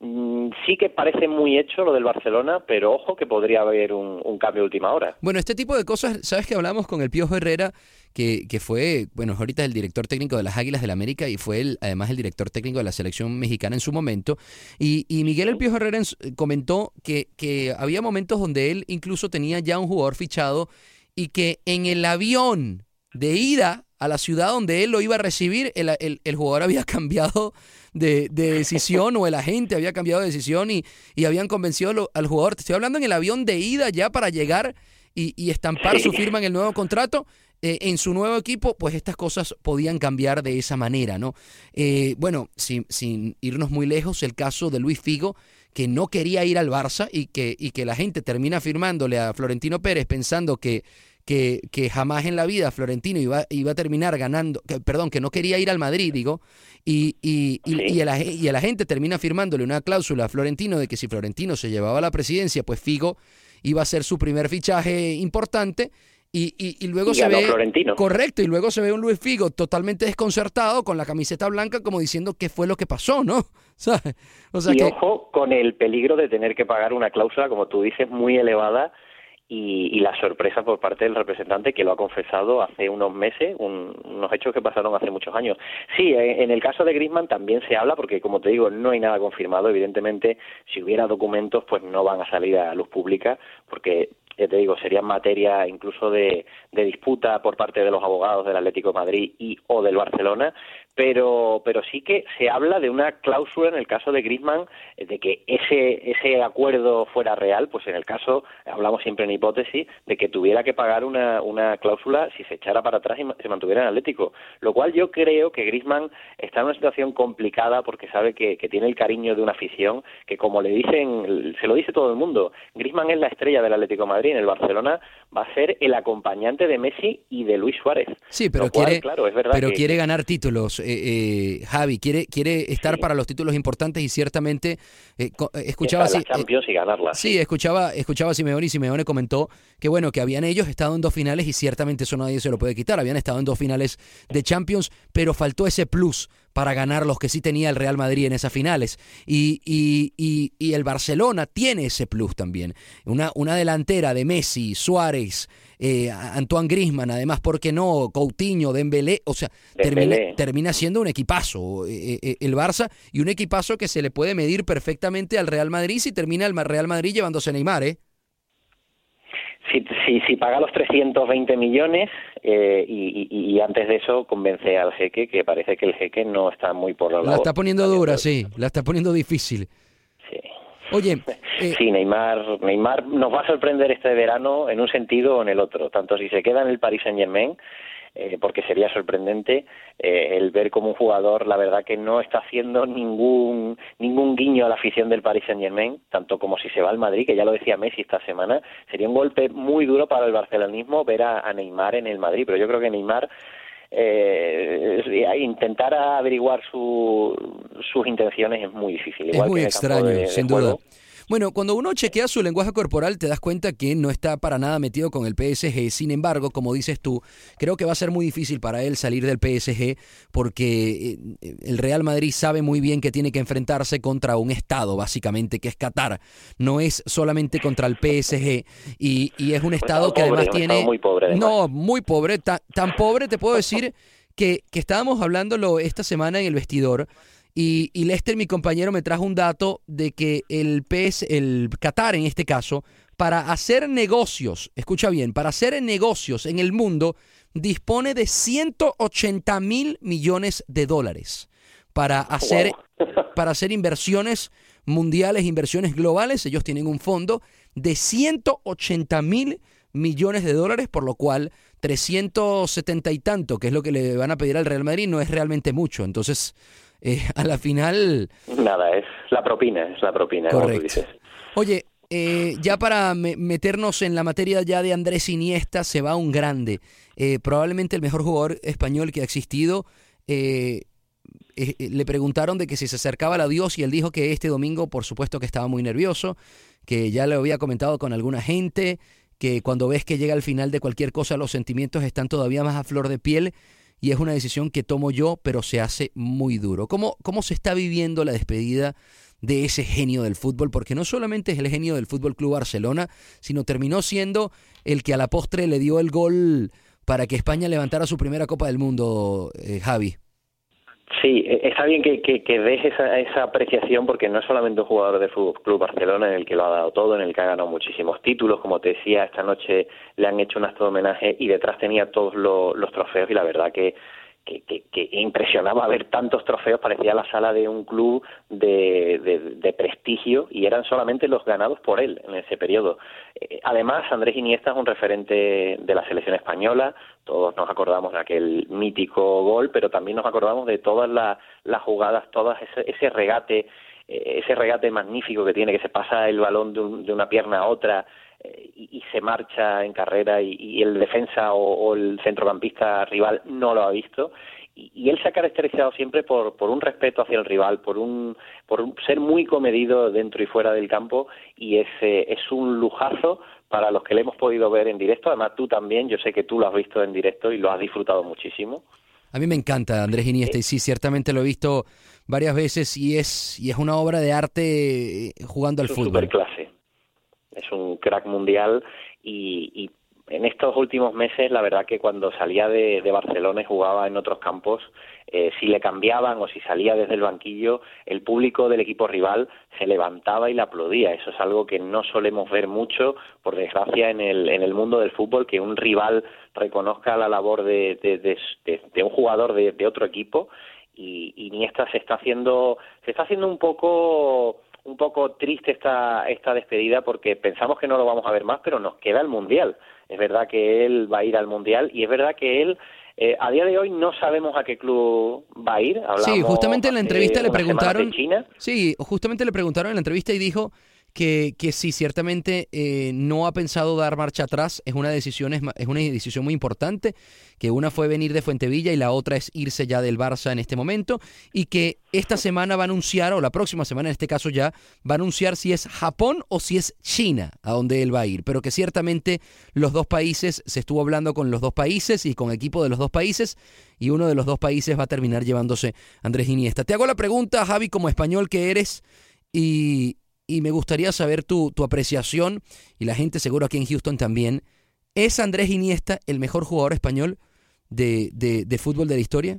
S8: Mm, sí que parece muy hecho lo del Barcelona, pero ojo que podría haber un, cambio de última hora.
S5: Bueno, este tipo de cosas, ¿sabes que hablamos con el Piojo Herrera, que, que fue, bueno, ahorita el director técnico de las Águilas del la América y fue el, además el director técnico de la selección mexicana en su momento? Y, y Miguel el Piojo Herrera comentó que, que había momentos donde él incluso tenía ya un jugador fichado y que en el avión de ida a la ciudad donde él lo iba a recibir, el, el, jugador había *laughs* cambiado de, decisión o el agente había cambiado de decisión y, y habían convencido al jugador. Te estoy hablando en el avión de ida ya para llegar y, estampar su firma en el nuevo contrato. Eh, en su nuevo equipo, pues estas cosas podían cambiar de esa manera, ¿no? Eh, bueno, sin, sin irnos muy lejos, el caso de Luis Figo, que no quería ir al Barça y que, y que la gente termina firmándole a Florentino Pérez pensando que que, que, jamás en la vida Florentino iba, iba a terminar ganando, que, perdón, que no quería ir al Madrid, digo, y, y, y, y, a la, y, gente termina firmándole una cláusula a Florentino de que si Florentino se llevaba la presidencia, pues Figo iba a ser su primer fichaje importante. Y, y, luego se ve
S8: Florentino.
S5: correcto y luego se ve un Luis Figo totalmente desconcertado con la camiseta blanca como diciendo qué fue lo que pasó no *laughs*
S8: o sea y ojo con el peligro de tener que pagar una cláusula como tú dices muy elevada y, la sorpresa por parte del representante que lo ha confesado hace unos meses, unos hechos que pasaron hace muchos años. Sí, eh, en el caso de Griezmann también se habla porque, como te digo, no hay nada confirmado. Evidentemente, si hubiera documentos, pues no van a salir a luz pública porque ya te digo, sería materia incluso de, de, disputa por parte de los abogados del Atlético Madrid y o del Barcelona, pero, pero sí que se habla de una cláusula en el caso de Griezmann eh, de que ese, ese acuerdo fuera real, pues en el caso, hablamos siempre en hipótesis, de que tuviera que pagar una, una cláusula si se echara para atrás y se mantuviera en Atlético. Lo cual yo creo que Griezmann está en una situación complicada porque sabe que, que tiene el cariño de una afición que, como le dicen, se lo dice todo el mundo, Griezmann es la estrella del Atlético de Madrid, en el Barcelona va a ser el acompañante de Messi y de Luis Suárez.
S5: Sí, pero, quiere, claro, es verdad pero quiere ganar títulos. Eh, eh, Javi, quiere, quiere estar para los títulos importantes y ciertamente eh, escuchaba
S8: así. Champions y ganarla.
S5: Sí, escuchaba, escuchaba a Simeone y Simeone comentó que bueno, que habían ellos estado en dos finales y ciertamente eso nadie se lo puede quitar. Habían estado en dos finales de Champions, pero faltó ese plus para ganar los que sí tenía el Real Madrid en esas finales. Y, y, y, el Barcelona tiene ese plus también. Una, una delantera de Messi, Suárez, eh, Antoine Grisman, además, ¿por qué no? Coutinho, Dembélé, o sea, termina, termina, siendo un equipazo eh, eh, el Barça y un equipazo que se le puede medir perfectamente al Real Madrid si termina el Real Madrid llevándose a Neymar, ¿eh?
S8: Si, si, si, paga los 320 millones eh, y, y, y, antes de eso convence al jeque, que parece que el jeque no está muy por la
S5: La está poniendo dura, sí, la está poniendo difícil.
S8: Sí.
S5: Oye, *laughs*
S8: eh, sí, Neymar, Neymar nos va a sorprender este verano en un sentido o en el otro, tanto si se queda en el Paris Saint Germain, eh, porque sería sorprendente eh, el ver como un jugador, la verdad que no está haciendo ningún ningún guiño a la afición del Paris Saint Germain, tanto como si se va al Madrid, que ya lo decía Messi esta semana, sería un golpe muy duro para el barcelonismo ver a, Neymar en el Madrid, pero yo creo que Neymar eh, intentar averiguar su, sus intenciones es muy difícil.
S5: es muy extraño, sin duda. Bueno, cuando uno chequea su lenguaje corporal te das cuenta que no está para nada metido con el PSG. Sin embargo, como dices tú, creo que va a ser muy difícil para él salir del PSG porque eh, el Real Madrid sabe muy bien que tiene que enfrentarse contra un Estado, básicamente, que es Qatar. No es solamente contra el PSG y, es un Estado que además tiene...
S8: Muy pobre,
S5: No, muy pobre. tan pobre te puedo decir que, que estábamos hablándolo esta semana en el vestidor Y, y, Lester, mi compañero, me trajo un dato de que el PS, el Qatar en este caso, para hacer negocios, escucha bien, para hacer negocios en el mundo, dispone de 180 mil millones de dólares para hacer, *laughs* para hacer inversiones mundiales, inversiones globales. Ellos tienen un fondo de 180 mil millones de dólares, por lo cual 370 y tanto, que es lo que le van a pedir al Real Madrid, no es realmente mucho. Entonces, eh, *laughs* a la final...
S8: Nada, es la propina, es la propina.
S5: Correcto. Oye, eh, ya para meternos en la materia ya de Andrés Iniesta, se va un grande. Eh, probablemente el mejor jugador español que ha existido. le preguntaron de que si se acercaba a Dios y él dijo que este domingo, por supuesto que estaba muy nervioso, que ya lo había comentado con alguna gente, que cuando ves que llega al final de cualquier cosa los sentimientos están todavía más a flor de piel y es una decisión que tomo yo, pero se hace muy duro. ¿Cómo, cómo se está viviendo la despedida de ese genio del fútbol? Porque no solamente es el genio del Fútbol Club Barcelona, sino terminó siendo el que a la postre le dio el gol para que España levantara su primera Copa del Mundo, eh, Javi.
S8: Sí, e, está bien que, que, que des esa, esa, apreciación porque no es solamente un jugador de Fútbol Club Barcelona en el que lo ha dado todo, en el que ha ganado muchísimos títulos, como te decía, esta noche le han hecho un acto de homenaje y detrás tenía todos los trofeos y la verdad que que, que, impresionaba ver tantos trofeos, parecía la sala de un club de, de, prestigio y eran solamente los ganados por él en ese periodo. Eh, además, Andrés Iniesta es un referente de la selección española, todos nos acordamos de aquel mítico gol, pero también nos acordamos de todas las jugadas, todas ese, regate, eh, ese regate magnífico que tiene, que se pasa el balón de una pierna a otra, eh, y, se marcha en carrera y, el defensa o, el centrocampista rival no lo ha visto y, él se ha caracterizado siempre por, por un respeto hacia el rival, por un, por ser muy comedido dentro y fuera del campo y es, es un lujazo para los que le hemos podido ver en directo. Además, tú también, yo sé que tú lo has visto en directo y lo has disfrutado muchísimo.
S5: A mí me encanta Andrés Iniesta y sí, ciertamente lo he visto varias veces y es, y es una obra de arte eh, jugando al fútbol.
S8: clase es un crack mundial y, en estos últimos meses la verdad que cuando salía de, Barcelona y jugaba en otros campos, eh, si le cambiaban o si salía desde el banquillo, el público del equipo rival se levantaba y le aplaudía. Eso es algo que no solemos ver mucho, por desgracia, en el, en el mundo del fútbol, que un rival reconozca la labor de, de, un jugador de, otro equipo y, y Iniesta se está haciendo, se está haciendo un poco un poco triste esta, esta despedida porque pensamos que no lo vamos a ver más, pero nos queda el Mundial. Es verdad que él va a ir al Mundial y es verdad que él eh, a día de hoy no sabemos a qué club va a ir.
S5: sí, justamente en la entrevista le preguntaron. Sí, justamente le preguntaron en la entrevista y dijo que, que sí, ciertamente eh, no ha pensado dar marcha atrás. Es una decisión, es, es, una decisión muy importante, que una fue venir de Fuentevilla y la otra es irse ya del Barça en este momento, y que esta semana va a anunciar, o la próxima semana en este caso ya, va a anunciar si es Japón o si es China a donde él va a ir. Pero que ciertamente los dos países, se estuvo hablando con los dos países y con equipo de los dos países, y uno de los dos países va a terminar llevándose Andrés Iniesta. Te hago la pregunta, Javi, como español que eres, y, y me gustaría saber tu, tu apreciación, y la gente seguro aquí en Houston también. ¿Es Andrés Iniesta el mejor jugador español de, de, fútbol de la historia?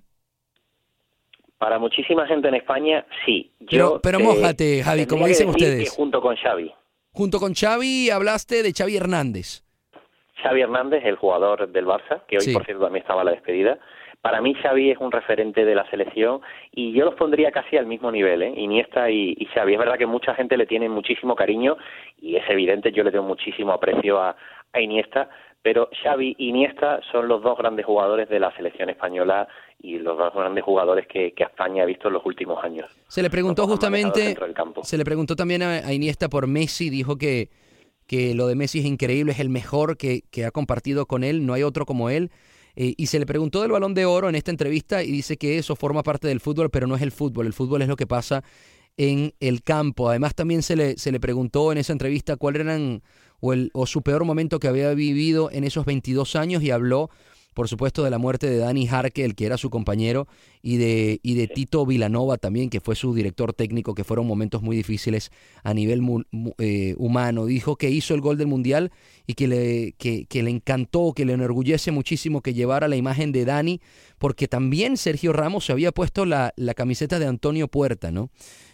S8: Para muchísima gente en España, sí.
S5: Yo pero, pero mójate, Javi, como dicen ustedes.
S8: junto con Xavi.
S5: Junto con Xavi hablaste de Xavi Hernández.
S8: Xavi Hernández, el jugador del Barça, que hoy por cierto también estaba a la despedida. Para mí Xavi es un referente de la selección y yo los pondría casi al mismo nivel, ¿eh? Iniesta y, Xavi. Es verdad que mucha gente le tiene muchísimo cariño y es evidente, yo le tengo muchísimo aprecio a, Iniesta, pero Xavi y Iniesta son los dos grandes jugadores de la selección española y los dos grandes jugadores que, España ha visto en los últimos años.
S5: Se le preguntó justamente, se le preguntó también a, Iniesta por Messi, dijo que, que lo de Messi es increíble, es el mejor que, que ha compartido con él, no hay otro como él. Eh, y se le preguntó del balón de oro en esta entrevista y dice que eso forma parte del fútbol, pero no es el fútbol. El fútbol es lo que pasa en el campo. Además, también se le, se le preguntó en esa entrevista cuál eran o, el, o su peor momento que había vivido en esos 22 años y habló por supuesto, de la muerte de Dani Jarque, el que era su compañero, y de, y de Tito Vilanova también, que fue su director técnico, que fueron momentos muy difíciles a nivel eh, humano. Dijo que hizo el gol del Mundial y que le, que, le encantó, que le enorgullece muchísimo que llevara la imagen de Dani, porque también Sergio Ramos se había puesto la, la camiseta de Antonio Puerta, ¿no?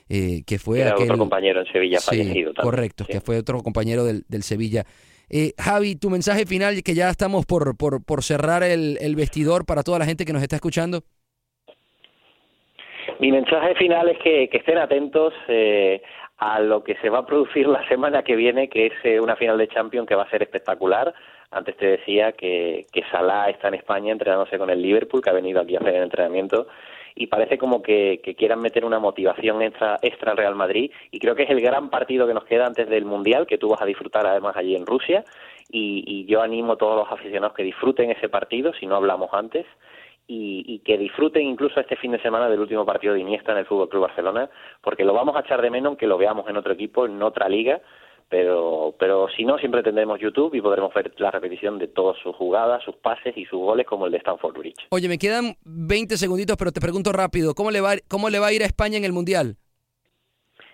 S5: Eh, que fue
S8: Era otro compañero en Sevilla fallecido.
S5: Correcto, que fue otro compañero del, del Sevilla. Eh, Javi, tu mensaje final, que ya estamos por, por, por cerrar el, el, vestidor para toda la gente que nos está escuchando.
S8: Mi mensaje final es que, que estén atentos eh, a lo que se va a producir la semana que viene, que es eh, una final de Champions que va a ser espectacular. Antes te decía que, que Salah está en España entrenándose con el Liverpool, que ha venido aquí a hacer el entrenamiento y parece como que, quieran meter una motivación extra, extra al Real Madrid. Y creo que es el gran partido que nos queda antes del Mundial que tú vas a disfrutar además allí en Rusia. Y, yo animo a todos los aficionados que disfruten ese partido si no hablamos antes y, que disfruten incluso este fin de semana del último partido de Iniesta en el Fútbol Club Barcelona porque lo vamos a echar de menos aunque lo veamos en otro equipo en otra liga pero, pero si no, siempre tendremos YouTube y podremos ver la repetición de todas sus jugadas, sus pases y sus goles como el de Stanford Bridge.
S5: Oye, me quedan 20 segunditos, pero te pregunto rápido, ¿cómo le va, cómo le va a ir a España en el Mundial?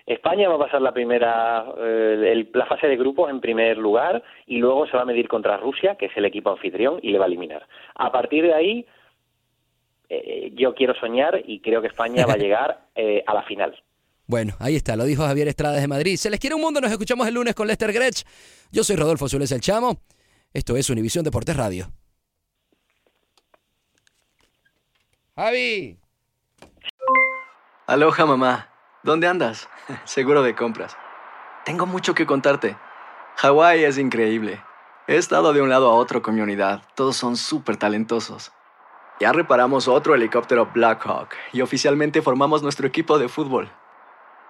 S8: España va a pasar la primera, eh, la fase de grupos en primer lugar y luego se va a medir contra Rusia, que es el equipo anfitrión, y le va a eliminar. A partir de ahí, eh, yo quiero soñar y creo que España va a *laughs* llegar eh, a la final.
S5: Bueno, ahí está, lo dijo Javier Estrada de Madrid. Se les quiere un mundo, nos escuchamos el lunes con Lester Gretsch. Yo soy Rodolfo Suárez El Chamo. Esto es Univisión Deportes Radio. Javi.
S9: Aloha mamá. ¿Dónde andas? *laughs* Seguro de compras. Tengo mucho que contarte. Hawái es increíble. He estado de un lado a otro con mi unidad. Todos son súper talentosos. Ya reparamos otro helicóptero Blackhawk y oficialmente formamos nuestro equipo de fútbol.